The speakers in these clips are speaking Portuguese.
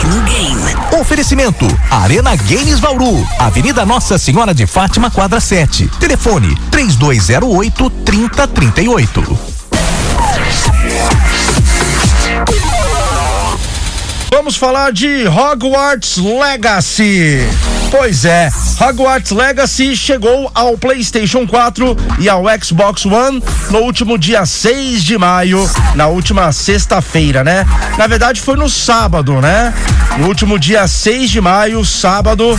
Tecnogame. Oferecimento: Arena Games Bauru, Avenida Nossa Senhora de Fátima, quadra 7. Telefone: 3208 3038. Vamos falar de Hogwarts Legacy. Pois é, Hogwarts Legacy chegou ao PlayStation 4 e ao Xbox One no último dia 6 de maio, na última sexta-feira, né? Na verdade foi no sábado, né? No último dia 6 de maio, sábado,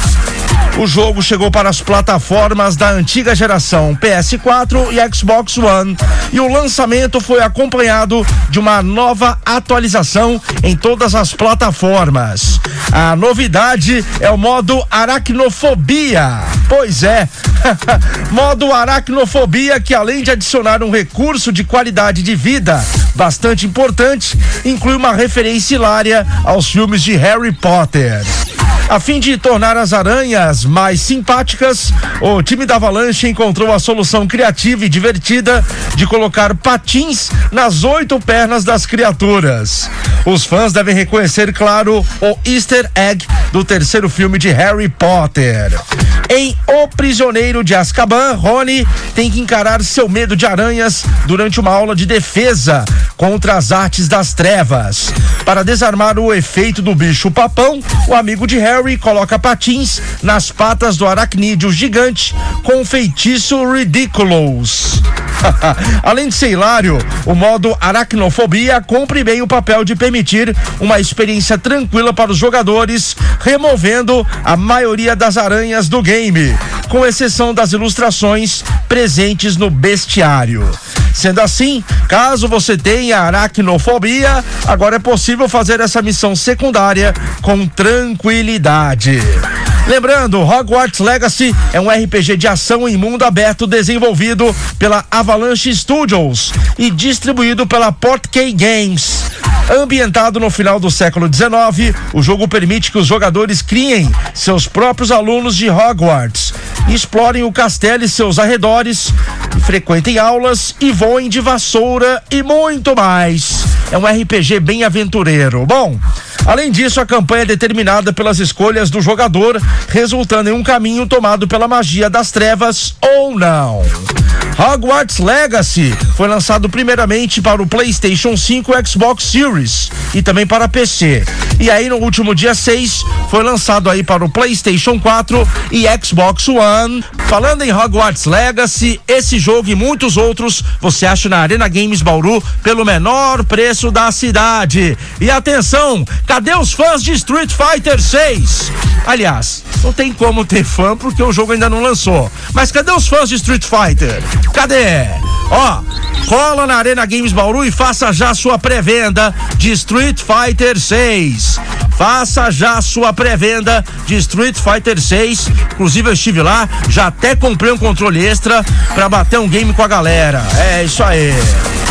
o jogo chegou para as plataformas da antiga geração PS4 e Xbox One e o lançamento foi acompanhado de uma nova atualização em todas as plataformas. A novidade é o modo aracnofobia. Pois é, modo aracnofobia que além de adicionar um recurso de qualidade de vida bastante importante, inclui uma referência hilária aos filmes de Harry Potter. A fim de tornar as aranhas mais simpáticas, o time da Avalanche encontrou a solução criativa e divertida de colocar patins nas oito pernas das criaturas. Os fãs devem reconhecer, claro, o Easter egg do terceiro filme de Harry Potter. Em O Prisioneiro de Azkaban, Rony tem que encarar seu medo de aranhas durante uma aula de defesa contra as artes das trevas. Para desarmar o efeito do bicho papão, o amigo de Harry coloca patins nas patas do aracnídeo gigante com um feitiço Ridiculous. Além de ser hilário, o modo aracnofobia cumpre bem o papel de permitir uma experiência tranquila para os jogadores, removendo a maioria das aranhas do game, com exceção das ilustrações presentes no bestiário. Sendo assim, caso você tenha aracnofobia, agora é possível fazer essa missão secundária com tranquilidade. Lembrando, Hogwarts Legacy é um RPG de ação em mundo aberto desenvolvido pela Avalanche Studios e distribuído pela Portkey Games. Ambientado no final do século XIX, o jogo permite que os jogadores criem seus próprios alunos de Hogwarts, explorem o castelo e seus arredores, frequentem aulas e voem de vassoura e muito mais. É um RPG bem aventureiro. Bom, Além disso, a campanha é determinada pelas escolhas do jogador, resultando em um caminho tomado pela magia das trevas ou não. Hogwarts Legacy foi lançado primeiramente para o PlayStation 5 e Xbox Series e também para PC. E aí no último dia 6 foi lançado aí para o PlayStation 4 e Xbox One. Falando em Hogwarts Legacy, esse jogo e muitos outros você acha na Arena Games Bauru pelo menor preço da cidade. E atenção, cadê os fãs de Street Fighter 6? Aliás, não tem como ter fã porque o jogo ainda não lançou. Mas cadê os fãs de Street Fighter? Cadê? Ó, cola na Arena Games Bauru e faça já sua pré-venda de Street Fighter 6. Faça já sua pré-venda de Street Fighter 6. Inclusive eu estive lá, já até comprei um controle extra para bater um game com a galera. É isso aí.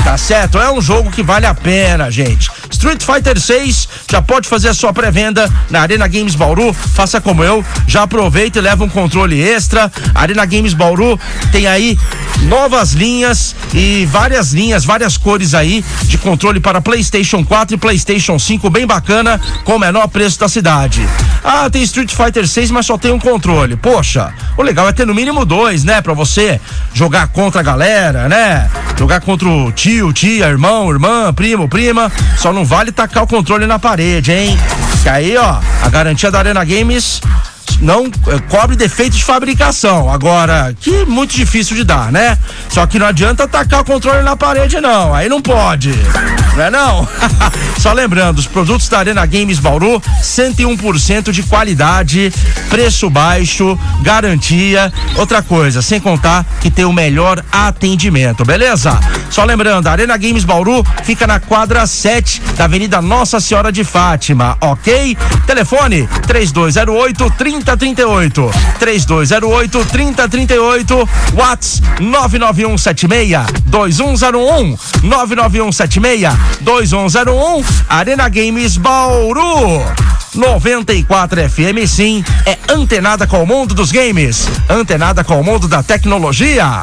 Tá certo? É um jogo que vale a pena, gente. Street Fighter 6 já pode fazer a sua pré-venda na Arena Games Bauru. Faça como eu, já aproveita e leva um controle extra. Arena Games Bauru tem aí novas linhas e várias linhas, várias cores aí de controle para PlayStation 4 e PlayStation 5, bem bacana, com o menor preço da cidade. Ah, tem Street Fighter 6, mas só tem um controle. Poxa, o legal é ter no mínimo dois, né? Pra você jogar contra a galera, né? Jogar contra o tio, tia, irmão, irmã, primo, prima. Só não vale tacar o controle na parede, hein? Que aí, ó, a garantia da Arena Games não é, cobre defeitos de fabricação. Agora, que muito difícil de dar, né? Só que não adianta tacar o controle na parede, não. Aí não pode. Não é não? Só lembrando, os produtos da Arena Games Bauru, 101% de qualidade, preço baixo, garantia. Outra coisa, sem contar que tem o melhor atendimento, beleza? Só lembrando, a Arena Games Bauru fica na quadra 7 da Avenida Nossa Senhora de Fátima, ok? Telefone 3208 3038. 3208 3038. Whats 99176 2101. 99176 2101. Arena Games Bauru. 94 FM sim, é antenada com o mundo dos games, antenada com o mundo da tecnologia.